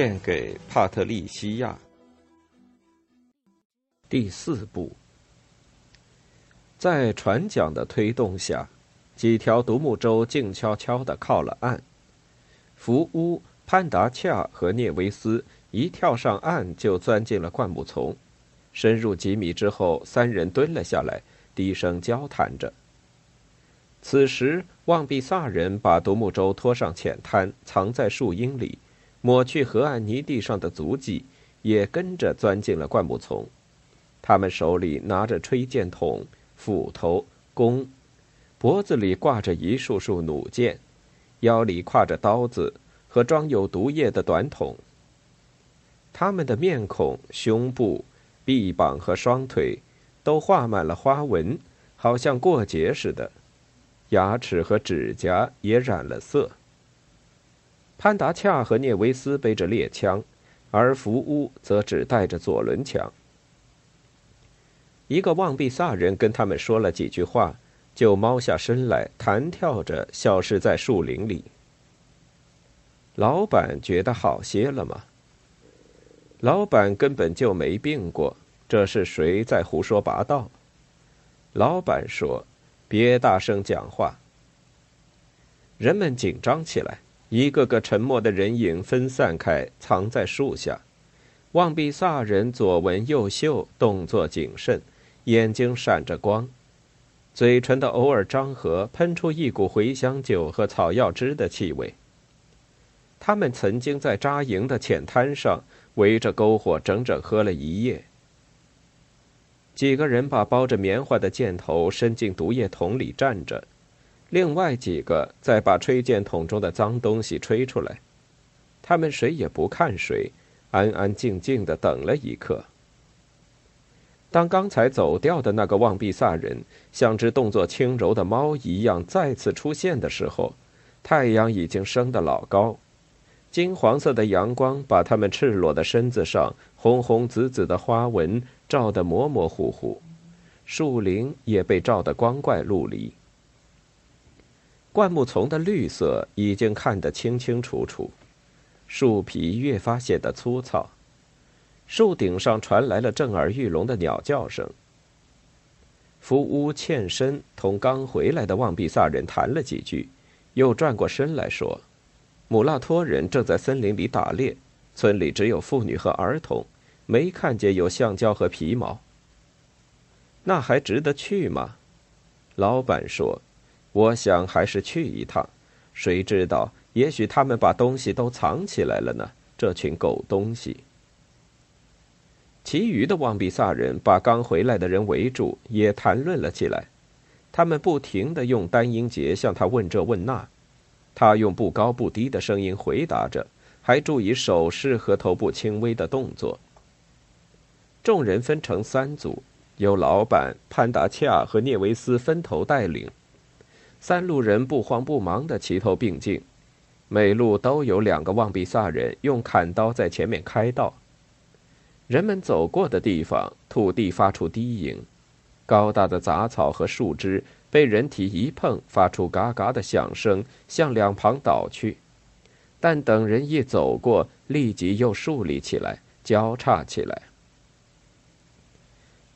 献给帕特利西亚。第四部，在船桨的推动下，几条独木舟静悄悄地靠了岸。福乌、潘达恰和聂维斯一跳上岸就钻进了灌木丛。深入几米之后，三人蹲了下来，低声交谈着。此时，旺比萨人把独木舟拖上浅滩，藏在树荫里。抹去河岸泥地上的足迹，也跟着钻进了灌木丛。他们手里拿着吹箭筒、斧头、弓，脖子里挂着一束束弩箭，腰里挎着刀子和装有毒液的短筒。他们的面孔、胸部、臂膀和双腿都画满了花纹，好像过节似的。牙齿和指甲也染了色。潘达恰和涅维斯背着猎枪，而福乌则只带着左轮枪。一个旺比萨人跟他们说了几句话，就猫下身来，弹跳着消失在树林里。老板觉得好些了吗？老板根本就没病过，这是谁在胡说八道？老板说：“别大声讲话。”人们紧张起来。一个个沉默的人影分散开，藏在树下。旺比萨人左闻右嗅，动作谨慎，眼睛闪着光，嘴唇的偶尔张合，喷出一股茴香酒和草药汁的气味。他们曾经在扎营的浅滩上围着篝火整整喝了一夜。几个人把包着棉花的箭头伸进毒液桶里站着。另外几个再把吹箭筒中的脏东西吹出来，他们谁也不看谁，安安静静的等了一刻。当刚才走掉的那个望比萨人像只动作轻柔的猫一样再次出现的时候，太阳已经升得老高，金黄色的阳光把他们赤裸的身子上红红紫紫的花纹照得模模糊糊，树林也被照得光怪陆离。灌木丛的绿色已经看得清清楚楚，树皮越发显得粗糙。树顶上传来了震耳欲聋的鸟叫声。福乌欠身同刚回来的旺比萨人谈了几句，又转过身来说：“姆拉托人正在森林里打猎，村里只有妇女和儿童，没看见有橡胶和皮毛。那还值得去吗？”老板说。我想还是去一趟，谁知道？也许他们把东西都藏起来了呢。这群狗东西！其余的旺比萨人把刚回来的人围住，也谈论了起来。他们不停的用单音节向他问这问那，他用不高不低的声音回答着，还注意手势和头部轻微的动作。众人分成三组，由老板潘达恰和涅维斯分头带领。三路人不慌不忙地齐头并进，每路都有两个旺比萨人用砍刀在前面开道。人们走过的地方，土地发出低吟，高大的杂草和树枝被人体一碰，发出嘎嘎的响声，向两旁倒去。但等人一走过，立即又竖立起来，交叉起来。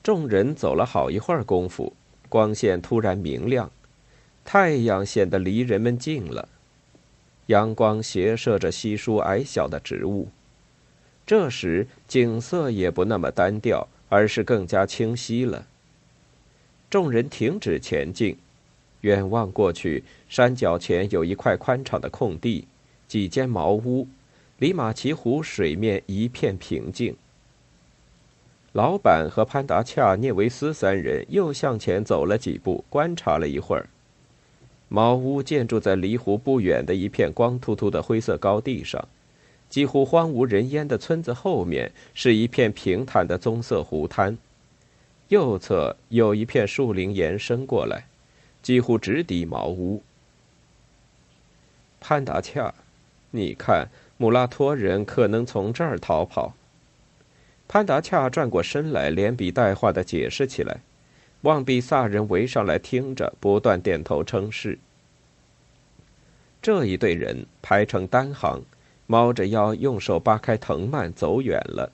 众人走了好一会儿功夫，光线突然明亮。太阳显得离人们近了，阳光斜射着稀疏矮小的植物。这时景色也不那么单调，而是更加清晰了。众人停止前进，远望过去，山脚前有一块宽敞的空地，几间茅屋，里马奇湖水面一片平静。老板和潘达恰涅维斯三人又向前走了几步，观察了一会儿。茅屋建筑在离湖不远的一片光秃秃的灰色高地上，几乎荒无人烟的村子后面是一片平坦的棕色湖滩，右侧有一片树林延伸过来，几乎直抵茅屋。潘达恰，你看，穆拉托人可能从这儿逃跑。潘达恰转过身来，连笔带画的解释起来。望比萨人围上来听着，不断点头称是。这一队人排成单行，猫着腰，用手扒开藤蔓，走远了。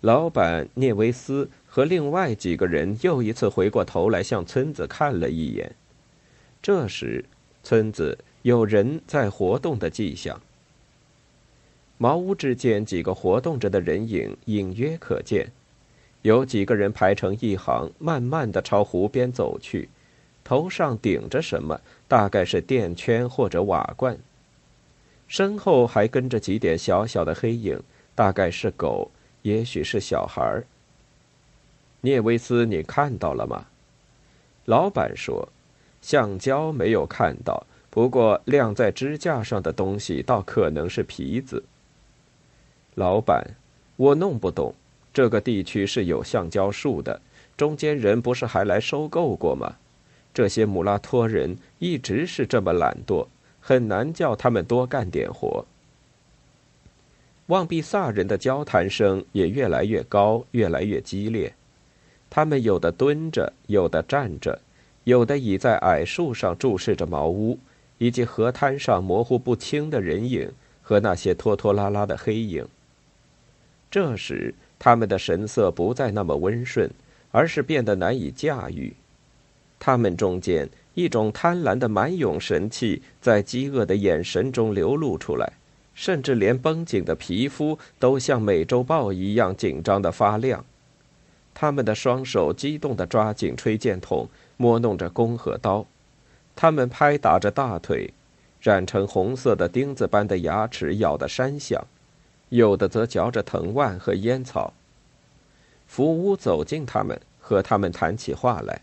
老板聂维斯和另外几个人又一次回过头来向村子看了一眼。这时，村子有人在活动的迹象。茅屋之间几个活动着的人影隐约可见。有几个人排成一行，慢慢的朝湖边走去，头上顶着什么？大概是垫圈或者瓦罐。身后还跟着几点小小的黑影，大概是狗，也许是小孩儿。聂维斯，你看到了吗？老板说：“橡胶没有看到，不过晾在支架上的东西倒可能是皮子。”老板，我弄不懂。这个地区是有橡胶树的，中间人不是还来收购过吗？这些姆拉托人一直是这么懒惰，很难叫他们多干点活。望比萨人的交谈声也越来越高，越来越激烈。他们有的蹲着，有的站着，有的倚在矮树上注视着茅屋，以及河滩上模糊不清的人影和那些拖拖拉拉的黑影。这时。他们的神色不再那么温顺，而是变得难以驾驭。他们中间一种贪婪的蛮勇神气在饥饿的眼神中流露出来，甚至连绷紧的皮肤都像美洲豹一样紧张的发亮。他们的双手激动地抓紧吹箭筒，摸弄着弓和刀。他们拍打着大腿，染成红色的钉子般的牙齿咬得山响。有的则嚼着藤蔓和烟草。福屋走近他们，和他们谈起话来。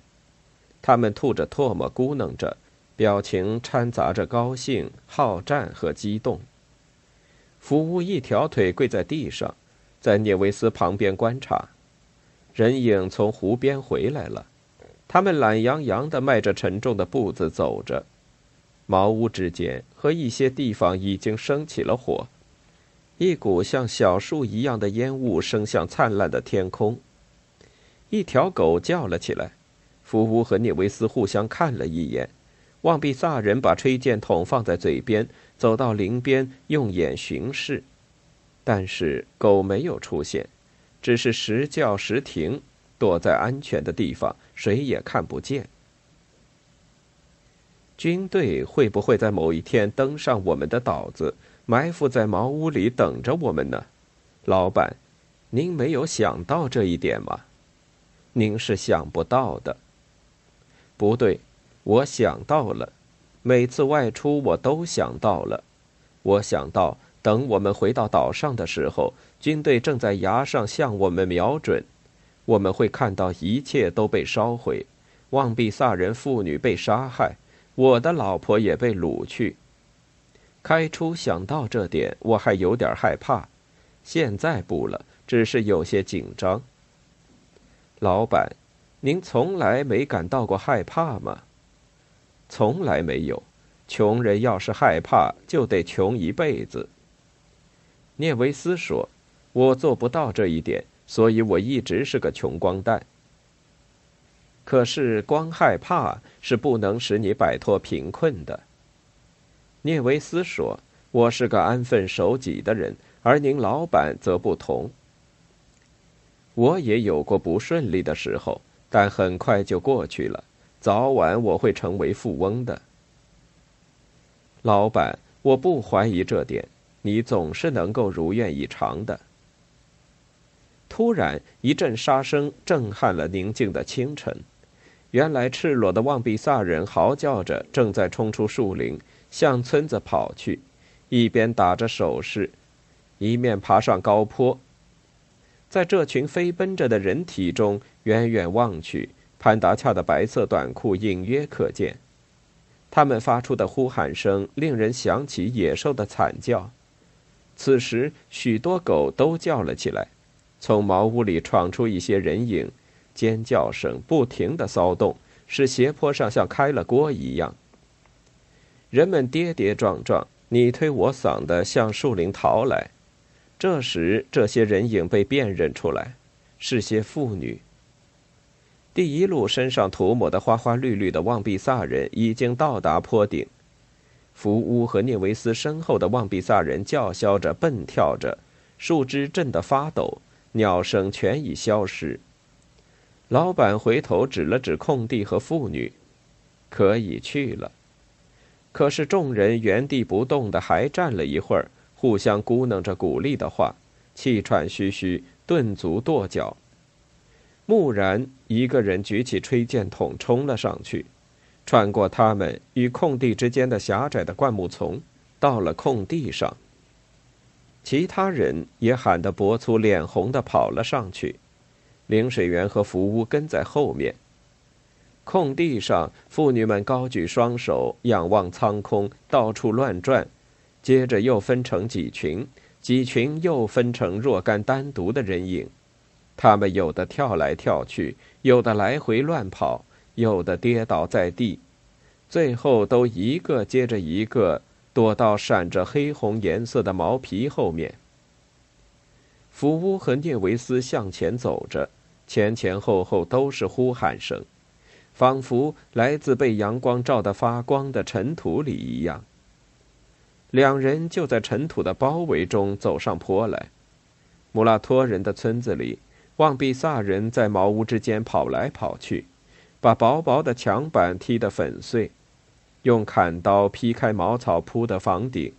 他们吐着唾沫，咕哝着，表情掺杂着高兴、好战和激动。福乌一条腿跪在地上，在涅维斯旁边观察。人影从湖边回来了，他们懒洋洋地迈着沉重的步子走着。茅屋之间和一些地方已经升起了火。一股像小树一样的烟雾升向灿烂的天空。一条狗叫了起来。福乌和涅维斯互相看了一眼。望比萨人把吹箭筒放在嘴边，走到林边，用眼巡视。但是狗没有出现，只是时叫时停，躲在安全的地方，谁也看不见。军队会不会在某一天登上我们的岛子？埋伏在茅屋里等着我们呢，老板，您没有想到这一点吗？您是想不到的。不对，我想到了。每次外出我都想到了。我想到，等我们回到岛上的时候，军队正在崖上向我们瞄准，我们会看到一切都被烧毁，望比萨人妇女被杀害，我的老婆也被掳去。开初想到这点，我还有点害怕，现在不了，只是有些紧张。老板，您从来没感到过害怕吗？从来没有。穷人要是害怕，就得穷一辈子。聂维斯说：“我做不到这一点，所以我一直是个穷光蛋。可是光害怕是不能使你摆脱贫困的。”聂维斯说：“我是个安分守己的人，而您老板则不同。我也有过不顺利的时候，但很快就过去了。早晚我会成为富翁的。老板，我不怀疑这点，你总是能够如愿以偿的。”突然，一阵杀声震撼了宁静的清晨。原来，赤裸的旺比萨人嚎叫着，正在冲出树林。向村子跑去，一边打着手势，一面爬上高坡。在这群飞奔着的人体中，远远望去，潘达恰的白色短裤隐约可见。他们发出的呼喊声令人想起野兽的惨叫。此时，许多狗都叫了起来，从茅屋里闯出一些人影，尖叫声不停的骚动，使斜坡上像开了锅一样。人们跌跌撞撞，你推我搡的向树林逃来。这时，这些人影被辨认出来，是些妇女。第一路身上涂抹的花花绿绿的旺比萨人已经到达坡顶。福乌和涅维斯身后的旺比萨人叫嚣着、蹦跳着，树枝震得发抖，鸟声全已消失。老板回头指了指空地和妇女，可以去了。可是众人原地不动的还站了一会儿，互相咕哝着鼓励的话，气喘吁吁，顿足跺脚。蓦然，一个人举起吹箭筒冲了上去。穿过他们与空地之间的狭窄的灌木丛，到了空地上。其他人也喊得脖粗脸红的跑了上去，领水员和福屋跟在后面。空地上，妇女们高举双手，仰望苍空，到处乱转，接着又分成几群，几群又分成若干单独的人影，他们有的跳来跳去，有的来回乱跑。有的跌倒在地，最后都一个接着一个躲到闪着黑红颜色的毛皮后面。福乌和涅维斯向前走着，前前后后都是呼喊声，仿佛来自被阳光照得发光的尘土里一样。两人就在尘土的包围中走上坡来。穆拉托人的村子里，旺比萨人在茅屋之间跑来跑去。把薄薄的墙板踢得粉碎，用砍刀劈开茅草铺的房顶，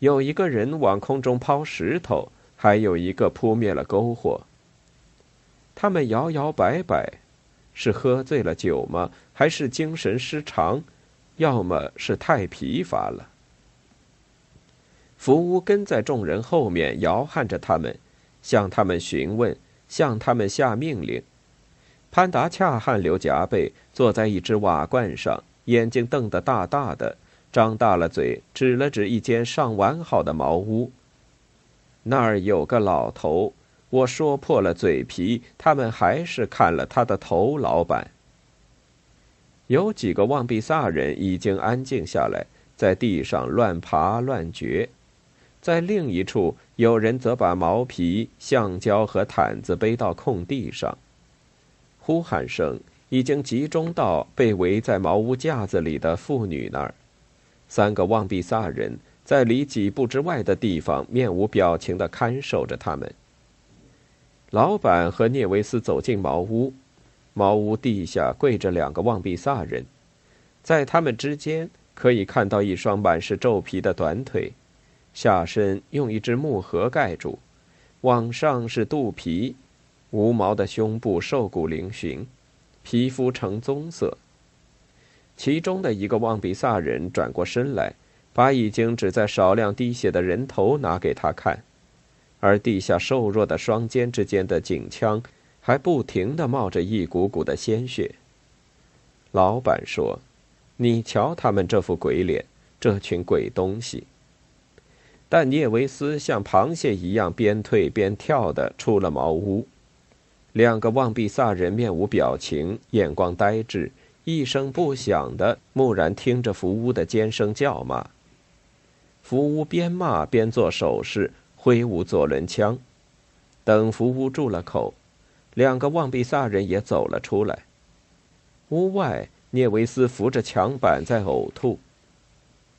有一个人往空中抛石头，还有一个扑灭了篝火。他们摇摇摆摆，是喝醉了酒吗？还是精神失常？要么是太疲乏了。福乌跟在众人后面，摇撼着他们，向他们询问，向他们下命令。潘达恰汗流浃背，坐在一只瓦罐上，眼睛瞪得大大的，张大了嘴，指了指一间尚完好的茅屋。那儿有个老头，我说破了嘴皮，他们还是砍了他的头。老板，有几个旺比萨人已经安静下来，在地上乱爬乱掘，在另一处，有人则把毛皮、橡胶和毯子背到空地上。呼喊声已经集中到被围在茅屋架子里的妇女那儿。三个旺比萨人在离几步之外的地方面无表情地看守着他们。老板和涅维斯走进茅屋，茅屋地下跪着两个旺比萨人，在他们之间可以看到一双满是皱皮的短腿，下身用一只木盒盖住，往上是肚皮。无毛的胸部瘦骨嶙峋，皮肤呈棕色。其中的一个旺比萨人转过身来，把已经只在少量滴血的人头拿给他看，而地下瘦弱的双肩之间的颈腔还不停地冒着一股股的鲜血。老板说：“你瞧他们这副鬼脸，这群鬼东西。”但聂维斯像螃蟹一样边退边跳的出了茅屋。两个旺比萨人面无表情，眼光呆滞，一声不响的木然听着福乌的尖声叫骂。福乌边骂边做手势，挥舞左轮枪。等福乌住了口，两个旺比萨人也走了出来。屋外，聂维斯扶着墙板在呕吐。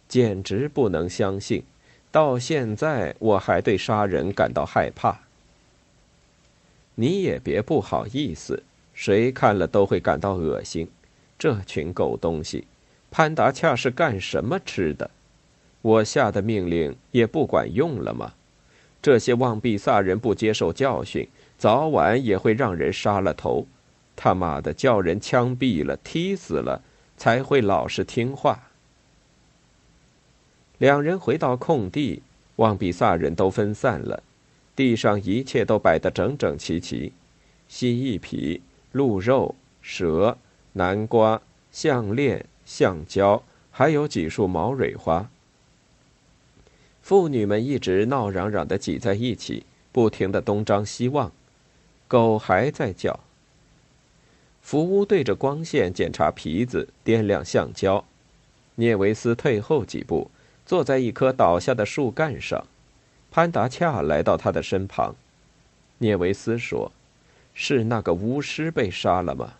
简直不能相信，到现在我还对杀人感到害怕。你也别不好意思，谁看了都会感到恶心。这群狗东西，潘达恰是干什么吃的？我下的命令也不管用了吗？这些旺比萨人不接受教训，早晚也会让人杀了头。他妈的，叫人枪毙了、踢死了，才会老实听话。两人回到空地，旺比萨人都分散了。地上一切都摆得整整齐齐，蜥蜴皮、鹿肉、蛇、南瓜、项链、橡胶，还有几束毛蕊花。妇女们一直闹嚷嚷的挤在一起，不停的东张西望，狗还在叫。福屋对着光线检查皮子，掂量橡胶。涅维斯退后几步，坐在一棵倒下的树干上。潘达恰来到他的身旁。涅维斯说：“是那个巫师被杀了吗？”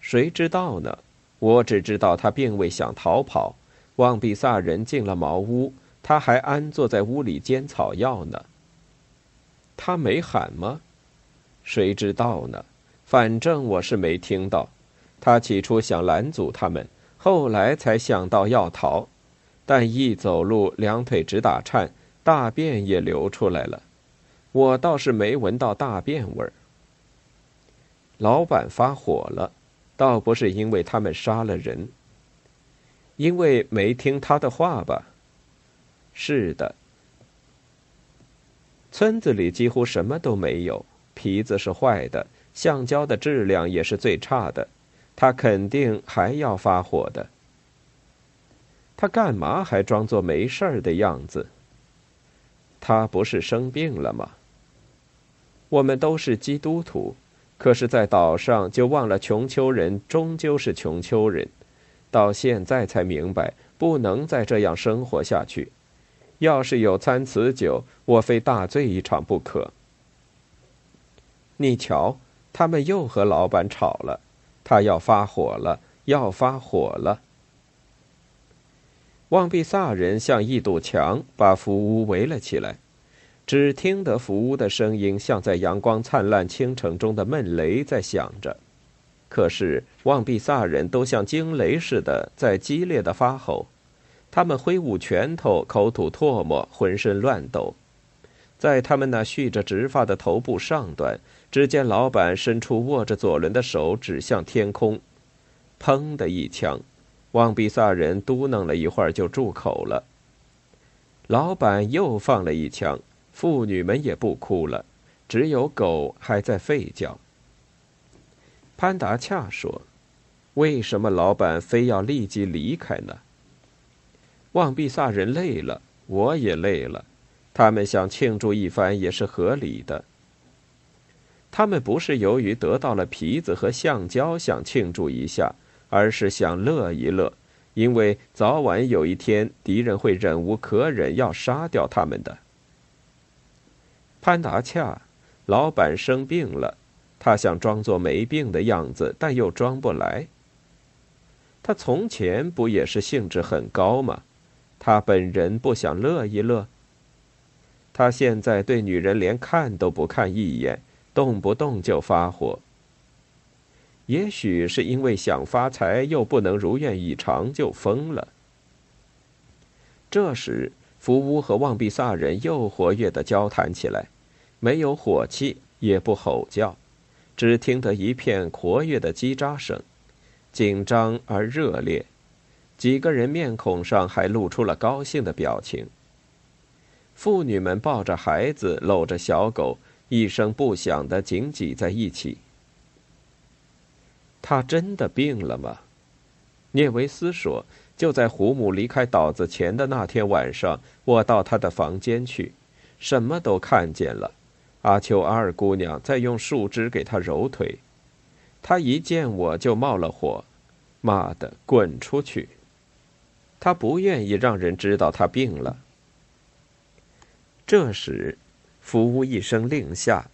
谁知道呢？我只知道他并未想逃跑。旺比萨人进了茅屋，他还安坐在屋里煎草药呢。他没喊吗？谁知道呢？反正我是没听到。他起初想拦阻他们，后来才想到要逃，但一走路两腿直打颤，大便也流出来了。我倒是没闻到大便味儿。老板发火了。倒不是因为他们杀了人，因为没听他的话吧？是的，村子里几乎什么都没有，皮子是坏的，橡胶的质量也是最差的，他肯定还要发火的。他干嘛还装作没事儿的样子？他不是生病了吗？我们都是基督徒。可是，在岛上就忘了穷丘人终究是穷丘人，到现在才明白不能再这样生活下去。要是有餐此酒，我非大醉一场不可。你瞧，他们又和老板吵了，他要发火了，要发火了。望比萨人像一堵墙，把福屋围了起来。只听得福屋的声音，像在阳光灿烂清晨中的闷雷在响着。可是望比萨人都像惊雷似的在激烈的发吼，他们挥舞拳头，口吐唾沫，浑身乱抖。在他们那蓄着直发的头部上端，只见老板伸出握着左轮的手指向天空，砰的一枪，望比萨人嘟囔了一会儿就住口了。老板又放了一枪。妇女们也不哭了，只有狗还在吠叫。潘达恰说：“为什么老板非要立即离开呢？”望比萨人累了，我也累了，他们想庆祝一番也是合理的。他们不是由于得到了皮子和橡胶想庆祝一下，而是想乐一乐，因为早晚有一天敌人会忍无可忍要杀掉他们的。潘达恰，老板生病了，他想装作没病的样子，但又装不来。他从前不也是兴致很高吗？他本人不想乐一乐。他现在对女人连看都不看一眼，动不动就发火。也许是因为想发财又不能如愿以偿，就疯了。这时，福屋和旺比萨人又活跃的交谈起来。没有火气，也不吼叫，只听得一片活跃的叽喳声，紧张而热烈。几个人面孔上还露出了高兴的表情。妇女们抱着孩子，搂着小狗，一声不响的紧挤在一起。他真的病了吗？涅维斯说：“就在胡姆离开岛子前的那天晚上，我到他的房间去，什么都看见了。”阿丘阿尔姑娘在用树枝给他揉腿，他一见我就冒了火，妈的，滚出去！他不愿意让人知道他病了。这时，福乌一声令下，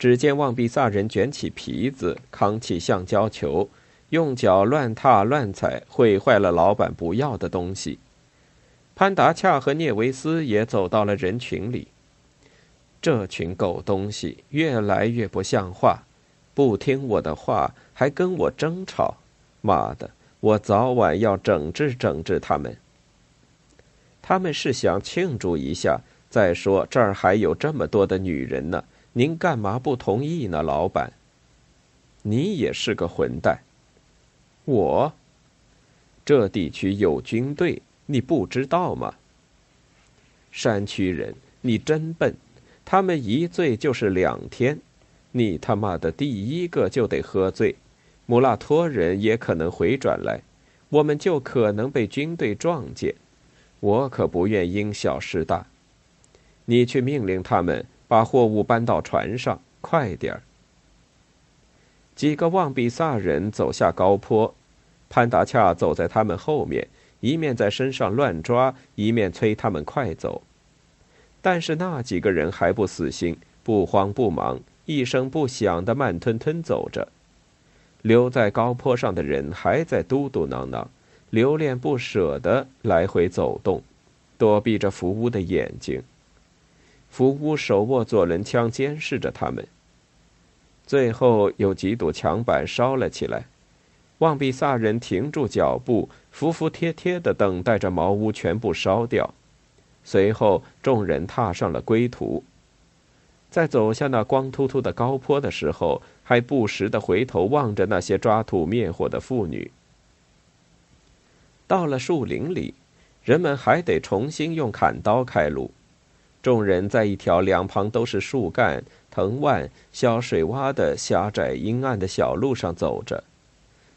只见望比萨人卷起皮子，扛起橡胶球，用脚乱踏乱踩，毁坏了老板不要的东西。潘达恰和涅维斯也走到了人群里。这群狗东西越来越不像话，不听我的话，还跟我争吵。妈的，我早晚要整治整治他们。他们是想庆祝一下。再说这儿还有这么多的女人呢，您干嘛不同意呢，老板？你也是个混蛋。我，这地区有军队，你不知道吗？山区人，你真笨。他们一醉就是两天，你他妈的第一个就得喝醉，穆拉托人也可能回转来，我们就可能被军队撞见。我可不愿因小失大。你去命令他们把货物搬到船上，快点儿。”几个望比萨人走下高坡，潘达恰走在他们后面，一面在身上乱抓，一面催他们快走。但是那几个人还不死心，不慌不忙，一声不响的慢吞吞走着。留在高坡上的人还在嘟嘟囔囔，留恋不舍的来回走动，躲避着福屋的眼睛。福屋手握左轮枪，监视着他们。最后有几堵墙板烧了起来，望比萨人停住脚步，服服帖帖的等待着茅屋全部烧掉。随后，众人踏上了归途。在走下那光秃秃的高坡的时候，还不时的回头望着那些抓土灭火的妇女。到了树林里，人们还得重新用砍刀开路。众人在一条两旁都是树干、藤蔓、小水洼的狭窄阴暗的小路上走着。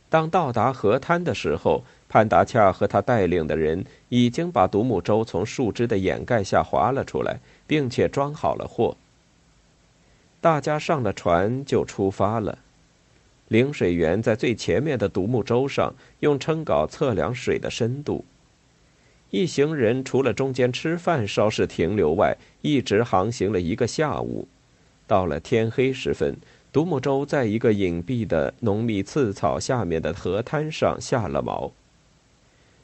当到达河滩的时候，潘达恰和他带领的人已经把独木舟从树枝的掩盖下划了出来，并且装好了货。大家上了船就出发了。领水员在最前面的独木舟上用撑镐测量水的深度。一行人除了中间吃饭稍事停留外，一直航行了一个下午。到了天黑时分。独木舟在一个隐蔽的浓密刺草下面的河滩上下了锚。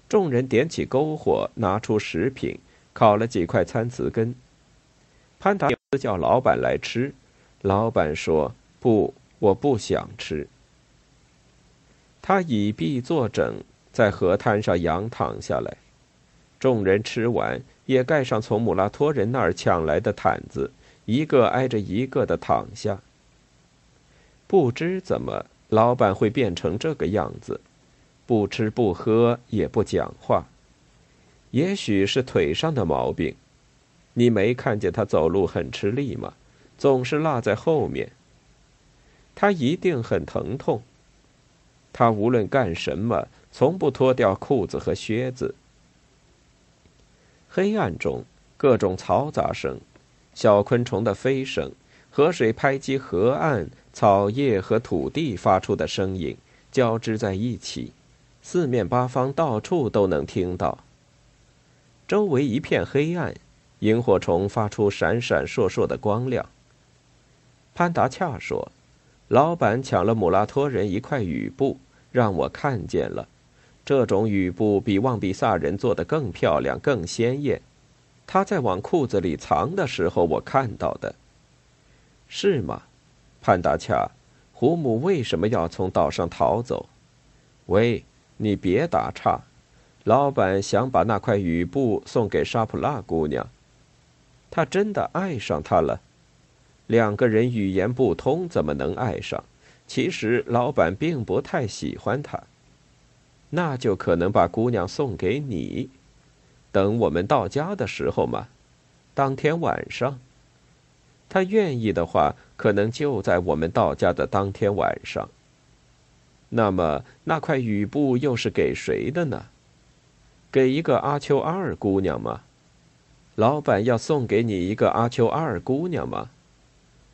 众人点起篝火，拿出食品，烤了几块参瓷根。潘达斯叫老板来吃，老板说：“不，我不想吃。”他倚臂坐枕，在河滩上仰躺下来。众人吃完，也盖上从姆拉托人那儿抢来的毯子，一个挨着一个的躺下。不知怎么，老板会变成这个样子，不吃不喝也不讲话。也许是腿上的毛病，你没看见他走路很吃力吗？总是落在后面。他一定很疼痛。他无论干什么，从不脱掉裤子和靴子。黑暗中，各种嘈杂声，小昆虫的飞声，河水拍击河岸。草叶和土地发出的声音交织在一起，四面八方到处都能听到。周围一片黑暗，萤火虫发出闪闪烁烁的光亮。潘达恰说：“老板抢了姆拉托人一块雨布，让我看见了。这种雨布比旺比萨人做的更漂亮、更鲜艳。他在往裤子里藏的时候，我看到的。是吗？”潘达恰，胡姆为什么要从岛上逃走？喂，你别打岔。老板想把那块雨布送给沙普拉姑娘，他真的爱上她了。两个人语言不通，怎么能爱上？其实老板并不太喜欢她，那就可能把姑娘送给你。等我们到家的时候嘛，当天晚上。他愿意的话，可能就在我们到家的当天晚上。那么那块雨布又是给谁的呢？给一个阿丘阿尔姑娘吗？老板要送给你一个阿丘阿尔姑娘吗？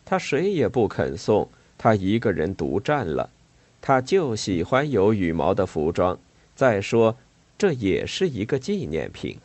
他谁也不肯送，他一个人独占了。他就喜欢有羽毛的服装。再说这也是一个纪念品。